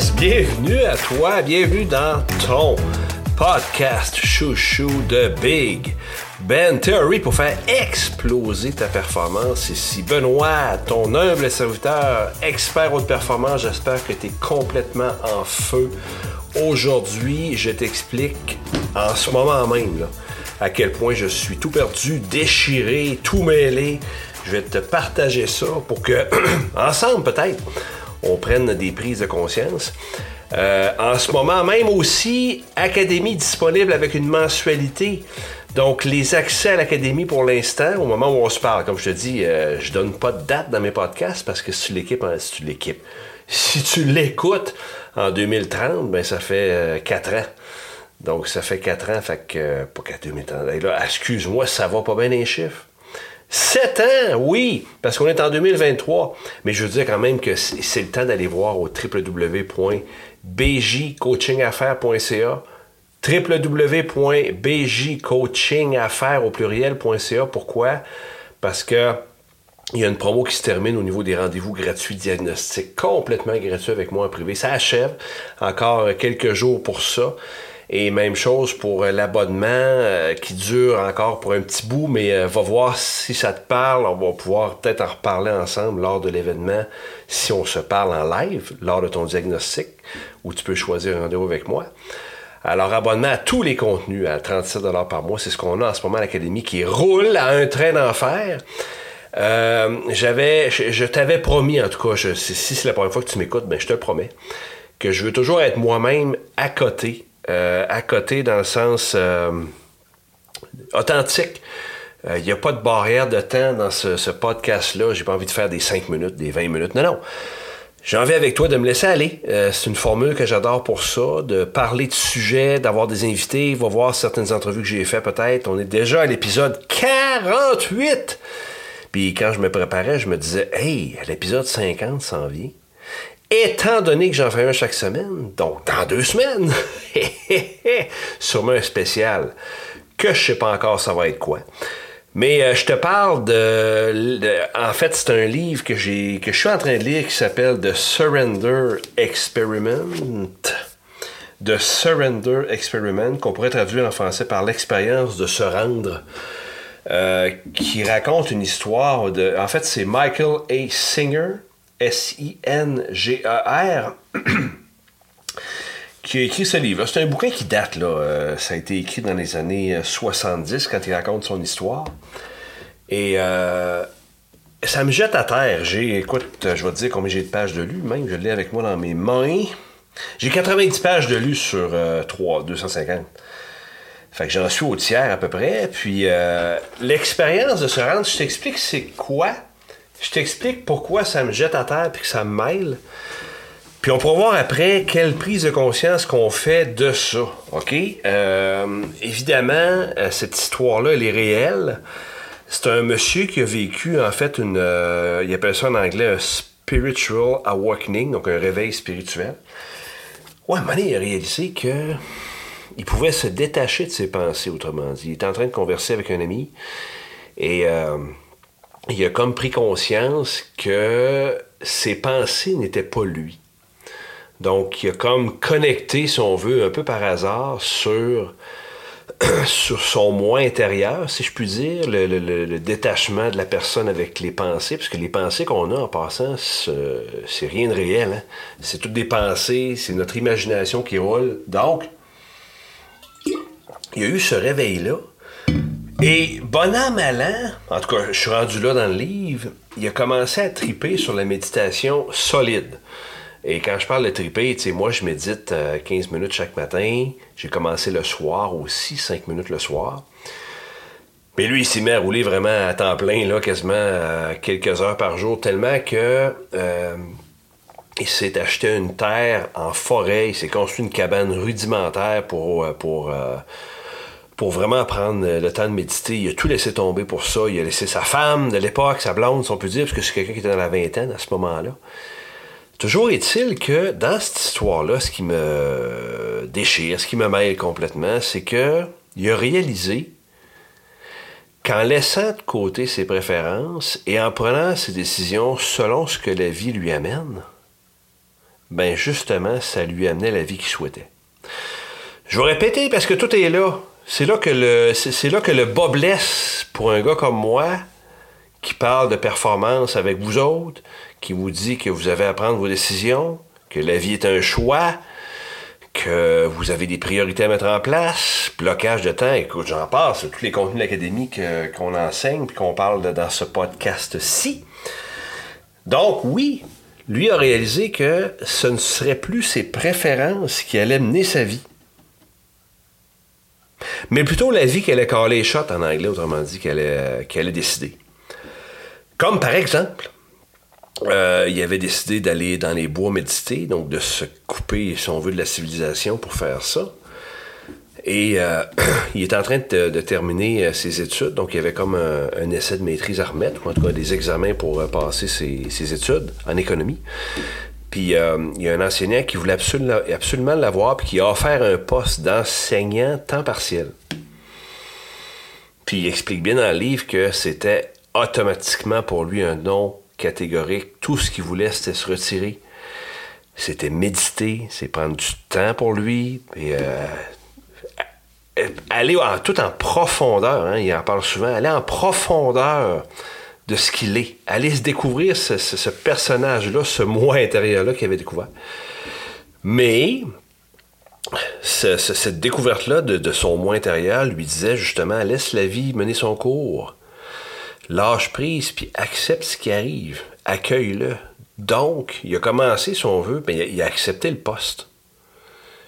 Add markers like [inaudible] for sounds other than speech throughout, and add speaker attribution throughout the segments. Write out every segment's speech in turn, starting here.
Speaker 1: Bienvenue à toi, bienvenue dans ton podcast chouchou de Big Ben Theory pour faire exploser ta performance. Ici Benoît, ton humble serviteur, expert haute performance. J'espère que tu es complètement en feu. Aujourd'hui, je t'explique en ce moment même à quel point je suis tout perdu, déchiré, tout mêlé. Je vais te partager ça pour que, [clears throat] ensemble peut-être, on prenne des prises de conscience. Euh, en ce moment même aussi, Académie disponible avec une mensualité. Donc, les accès à l'Académie pour l'instant, au moment où on se parle, comme je te dis, euh, je donne pas de date dans mes podcasts parce que si tu l'équipes, si tu l'équipes, si tu l'écoutes en 2030, ben ça fait 4 euh, ans. Donc, ça fait 4 ans, fait que, pas qu'à 2030. là, excuse-moi, ça va pas bien les chiffres. 7 ans, oui, parce qu'on est en 2023. Mais je veux dire quand même que c'est le temps d'aller voir au www.bjcoachingaffaires.ca www.bjcoachingaffaires au pluriel.ca. Pourquoi? Parce que il y a une promo qui se termine au niveau des rendez-vous gratuits diagnostiques, complètement gratuits avec moi en privé. Ça achève. Encore quelques jours pour ça. Et même chose pour euh, l'abonnement euh, qui dure encore pour un petit bout, mais euh, va voir si ça te parle. On va pouvoir peut-être en reparler ensemble lors de l'événement si on se parle en live, lors de ton diagnostic, où tu peux choisir un rendez-vous avec moi. Alors, abonnement à tous les contenus à 37 par mois, c'est ce qu'on a en ce moment à l'Académie qui roule à un train d'enfer. j'avais, je, t'avais promis, en tout cas, si c'est la première fois que tu m'écoutes, ben, je te promets, que je veux toujours être moi-même à côté euh, à côté dans le sens euh, authentique. Il euh, n'y a pas de barrière de temps dans ce, podcast-là. J'ai pas envie de faire des 5 minutes, des 20 minutes. Non, non. J'ai envie avec toi de me laisser aller. c'est une formule que j'adore pour ça, de parler de sujets, d'avoir des invités. Va voir certaines entrevues que j'ai fait peut-être. On est déjà à l'épisode 48. Puis quand je me préparais, je me disais, hey, l'épisode 50 s'en vient. Étant donné que j'en fais un chaque semaine, donc dans deux semaines, [laughs] sûrement un spécial, que je sais pas encore ça va être quoi. Mais euh, je te parle de, En fait, c'est un livre que, j'ai, que je suis en train de lire qui s'appelle The Surrender Experiment. The Surrender Experiment, qu'on pourrait traduire en français par l'expérience de se rendre. Euh, qui raconte une histoire de. En fait, c'est Michael A. Singer S-I-N-G-E-R, [clears throat] qui a écrit ce livre. C'est un bouquin qui date, là. Euh, ça a été écrit dans les années 70 euh, quand il raconte son histoire. Et euh, ça me jette à terre. J'ai, écoute, je vais te dire combien j'ai de pages de lu, même. Je l'ai avec moi dans mes mains. J'ai 90 pages de lu sur 3, 250. Fait que j'en suis au tiers à peu près. Puis l'expérience de se rendre, je t'explique c'est quoi? Je t'explique pourquoi ça me jette à terre et que ça me mêle. Puis on pourra voir après quelle prise de conscience qu'on fait de ça. OK? Euh, évidemment, euh, cette histoire-là, elle est réelle. C'est un monsieur qui a vécu, en fait, une. Euh, il appelle ça en anglais un spiritual awakening, donc un réveil spirituel. Ouais, à un moment donné, il a réalisé que. Il pouvait se détacher de ses pensées, autrement dit. Il était en train de converser avec un ami. Et il a comme pris conscience que ses pensées n'étaient pas lui. Donc, il a comme connecté, si on veut, un peu par hasard sur, [clears throat] son moi intérieur, si je puis dire, le, détachement de la personne avec les pensées, parce que les pensées qu'on a en passant, c'est rien de réel. Hein. C'est toutes des pensées, c'est notre imagination qui roule. Donc, il y a eu ce réveil-là et bon an, mal an, en tout cas, je suis rendu là dans le livre, il a commencé à triper sur la méditation solide. Et quand je parle de triper, tu sais, moi, je médite 15 euh, minutes chaque matin. J'ai commencé le soir aussi, 5 minutes le soir. Mais lui, il s'est mis à rouler vraiment à temps plein, là, quasiment à quelques heures par jour, tellement que euh, il s'est acheté une terre en forêt, il s'est construit une cabane rudimentaire pour, euh, pour pour vraiment prendre le temps de méditer. Il a tout laissé tomber pour ça. Il a laissé sa femme de l'époque, sa blonde, si on peut dire, parce que c'est quelqu'un qui était dans la vingtaine à ce moment-là. Toujours est-il que dans cette histoire-là, ce qui me déchire, ce qui me mêle complètement, c'est que il a réalisé qu'en laissant de côté ses préférences et en prenant ses décisions selon ce que la vie lui amène, ben justement, ça lui amenait la vie qu'il souhaitait. Je vais répéter parce que tout est là. C'est là que le, c'est que le bas blesse pour un gars comme moi qui parle de performance avec vous autres, qui vous dit que vous avez à prendre vos décisions, que la vie est un choix, que vous avez des priorités à mettre en place, blocage de temps, écoute, j'en passe, tous les contenus académiques qu'on enseigne puis qu'on parle dans ce podcast-ci. Donc oui, lui a réalisé que ce ne serait plus ses préférences qui allaient mener sa vie. Mais plutôt la vie qu'elle caler les shots en anglais, autrement dit, qu'elle allait, qu'elle décider. Comme par exemple, euh, il avait décidé d'aller dans les bois méditer, donc de se couper, si on veut, de la civilisation pour faire ça. Et euh, [clears throat] il est en train de, terminer euh, ses études, donc il y avait comme un, essai de maîtrise à remettre, ou en tout cas des examens pour passer ses, études en économie. Puis il y a un enseignant qui voulait absolument, l'avoir, puis qui a offert un poste d'enseignant temps partiel. Puis il explique bien dans le livre que c'était automatiquement pour lui un nom catégorique. Tout ce qu'il voulait, c'était se retirer. C'était méditer, c'est prendre du temps pour lui, et euh, aller tout en profondeur, hein, il en parle souvent, aller en profondeur de ce qu'il est, aller se découvrir ce, personnage-là, ce moi intérieur-là qu'il avait découvert. Mais cette découverte-là de, de, son moi intérieur lui disait justement, laisse la vie mener son cours lâche prise, puis accepte ce qui arrive. Accueille-le. Donc, il a commencé, si on veut, mais il a, accepté le poste.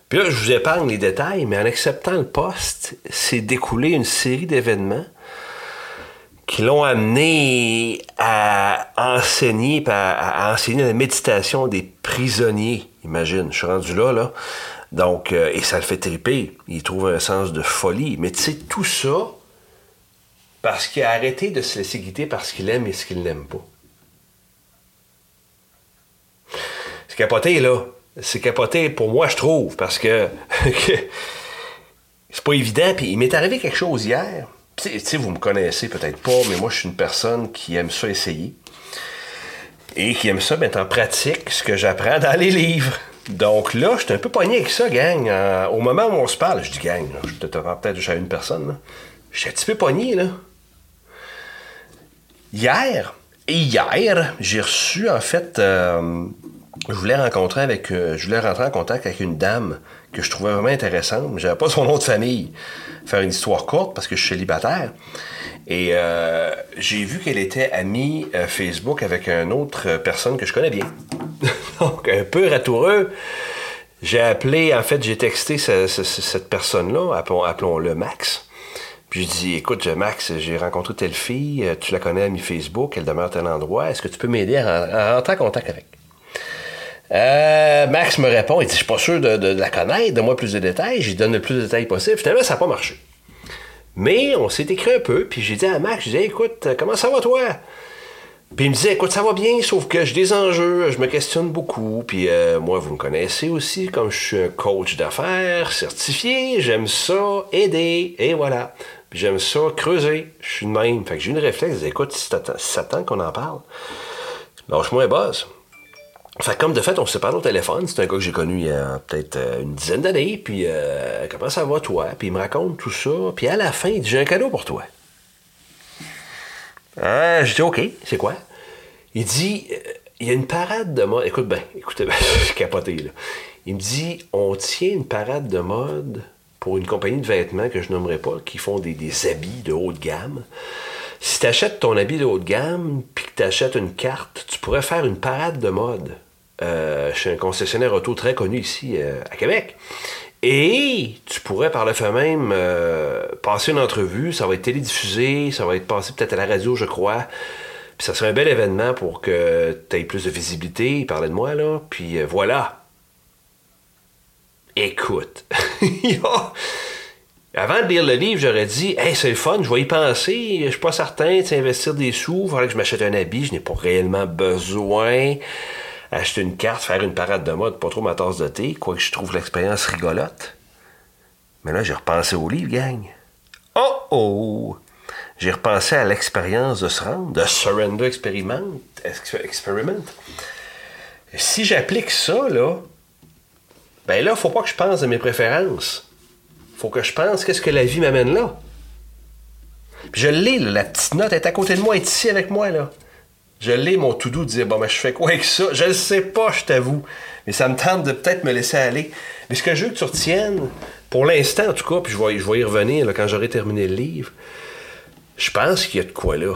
Speaker 1: Puis là, je vous épargne les détails, mais en acceptant le poste, c'est découlé une série d'événements qui l'ont amené à enseigner, à, enseigner la méditation des prisonniers. Imagine, je suis rendu là, là. Donc, euh, et ça le fait triper. Il trouve un sens de folie. Mais tu sais, tout ça, parce qu'il a arrêté de se laisser guider parce qu'il aime et ce qu'il n'aime pas. C'est capoté, là. C'est capoté pour moi, je trouve, parce que, [laughs] c'est pas évident. Puis il m'est arrivé quelque chose hier. Tu sais, vous me connaissez peut-être pas, mais moi, je suis une personne qui aime ça essayer. Et qui aime ça mettre en pratique ce que j'apprends dans les livres. Donc là, je suis un peu pogné avec ça, gang. au moment où on se parle, je dis gang, je te peut-être juste à une personne. Je suis un petit peu pogné, là. Hier, et hier, j'ai reçu, en fait, euh, je voulais rencontrer avec, euh, je voulais rentrer en contact avec une dame que je trouvais vraiment intéressante. mais J'avais pas son nom de famille. Faire une histoire courte parce que je suis célibataire. Et euh, j'ai vu qu'elle était amie Facebook avec une autre personne que je connais bien. [laughs] Donc, un peu ratoureux. J'ai appelé, en fait, j'ai texté cette personne-là, appelons-le Max. Puis je dis, écoute, Max, j'ai rencontré telle fille, euh, tu la connais à mi Facebook, elle demeure à tel endroit, est-ce que tu peux m'aider à, rentrer en contact avec? Euh, Max me répond, il dit, je suis pas sûr de, la connaître, donne-moi plus de détails, j'y donne le plus de détails possible. Finalement, ça n'a pas marché. Mais on s'est écrit un peu, puis j'ai dit à Max, je dis, écoute, comment ça va toi? Puis il me disait, écoute, ça va bien, sauf que j'ai des enjeux, je me questionne beaucoup. Puis euh, moi, vous me connaissez aussi, comme je suis un coach d'affaires certifié, j'aime ça, aider, et voilà j'aime ça, creuser. Je suis de même. Fait que j'ai une réflexe. Écoute, si ça tente qu'on en parle, lâche-moi un buzz. Fait comme de fait, on s'est parlé au téléphone. C'est un gars que j'ai connu il y a peut-être euh, une dizaine d'années. Puis, euh, comment ça va, toi? Puis, il me raconte tout ça. Puis, à la fin, il dit J'ai un cadeau pour toi. Ah, je dis OK, c'est quoi? Il dit euh, Il y a une parade de mode. Écoute bien, écoutez bien, [laughs] je capoté, là. Il me dit On tient une parade de mode pour une compagnie de vêtements que je nommerai pas, qui font des, habits de haute gamme. Si tu achètes ton habit de haute gamme, puis que tu achètes une carte, tu pourrais faire une parade de mode euh, chez un concessionnaire auto très connu ici euh, à Québec. Et tu pourrais par le fait même euh, passer une entrevue, ça va être télédiffusé, ça va être passé peut-être à la radio, je crois. Puis ça serait un bel événement pour que tu aies plus de visibilité. Il parlait de moi, là. Puis voilà, écoute, [laughs] avant de lire le livre, j'aurais dit Hey, c'est le fun, je vais y penser, je suis pas certain, de investir des sous, il que je m'achète un habit, je n'ai pas réellement besoin. Acheter une carte, faire une parade de mode, pas trop ma tasse de thé, quoique je trouve l'expérience rigolote. Mais là, j'ai repensé au livre, gang. Oh oh! J'ai repensé à l'expérience de se rendre, de Surrender Experiment. experiment. Si j'applique ça, là, ben là, faut pas que je pense à mes préférences. Faut que je pense qu'est-ce que la vie m'amène là. Je l'ai, la petite note est à côté de moi, elle est ici avec moi, là. Je l'ai, mon tout doux, dire, bon, ben, je fais quoi avec ça? Je le sais pas, je t'avoue. Mais ça me tente de peut-être me laisser aller. Mais ce que je veux que tu retiennes, pour l'instant, en tout cas, puis je vais, je vais y revenir quand j'aurai terminé le livre, je pense qu'il y a de quoi là.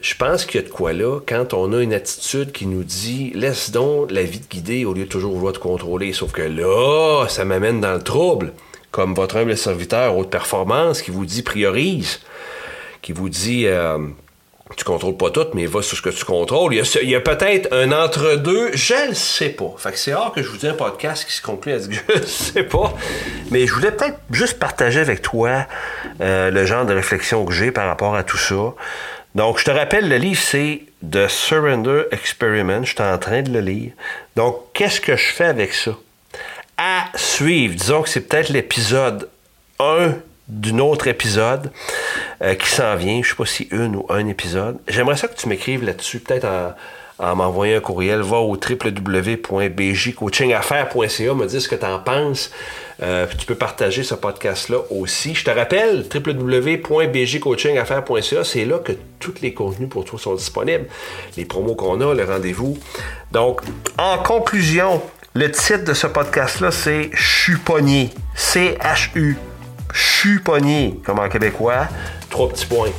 Speaker 1: Je pense qu'il y a de quoi là quand on a une attitude qui nous dit laisse donc la vie te guider au lieu de toujours vouloir te contrôler. Sauf que là, ça m'amène dans le trouble. Comme votre humble serviteur haute performance qui vous dit priorise, qui vous dit euh, tu contrôles pas tout, mais va sur ce que tu contrôles. Il y a, peut-être un entre-deux, je ne sais pas. Fait que c'est rare que je vous dise un podcast qui se conclut à dire que [laughs] je ne sais pas. Mais je voulais peut-être juste partager avec toi euh, le genre de réflexion que j'ai par rapport à tout ça. Donc, je te rappelle, le livre, c'est The Surrender Experiment. Je suis en train de le lire. Donc, qu'est-ce que je fais avec ça? À suivre. Disons que c'est peut-être l'épisode 1 d'un autre épisode euh, qui s'en vient. Je sais pas si une ou un épisode. J'aimerais ça que tu m'écrives là-dessus, peut-être en, m'envoyant un courriel. Va au www.bjcoachingaffaires.ca, me dire ce que tu en penses. Euh, tu peux partager ce podcast-là aussi. Je te rappelle, www.bjcoachingaffaires.ca, c'est là que tous les contenus pour toi sont disponibles. Les promos qu'on a, le rendez-vous. Donc, en conclusion, le titre de ce podcast-là, c'est Chuponier. C-H-U pogné, comme en québécois. Trois petits points.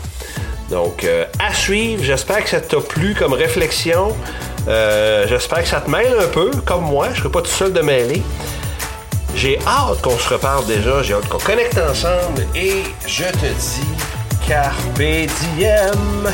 Speaker 1: Donc, euh, à suivre. J'espère que ça t'a plu comme réflexion. Euh, j'espère que ça te mêle un peu, comme moi. Je ne serai pas tout seul de mêler. J'ai hâte qu'on se reparle déjà. J'ai hâte qu'on connecte ensemble. Et je te dis, carpe diem.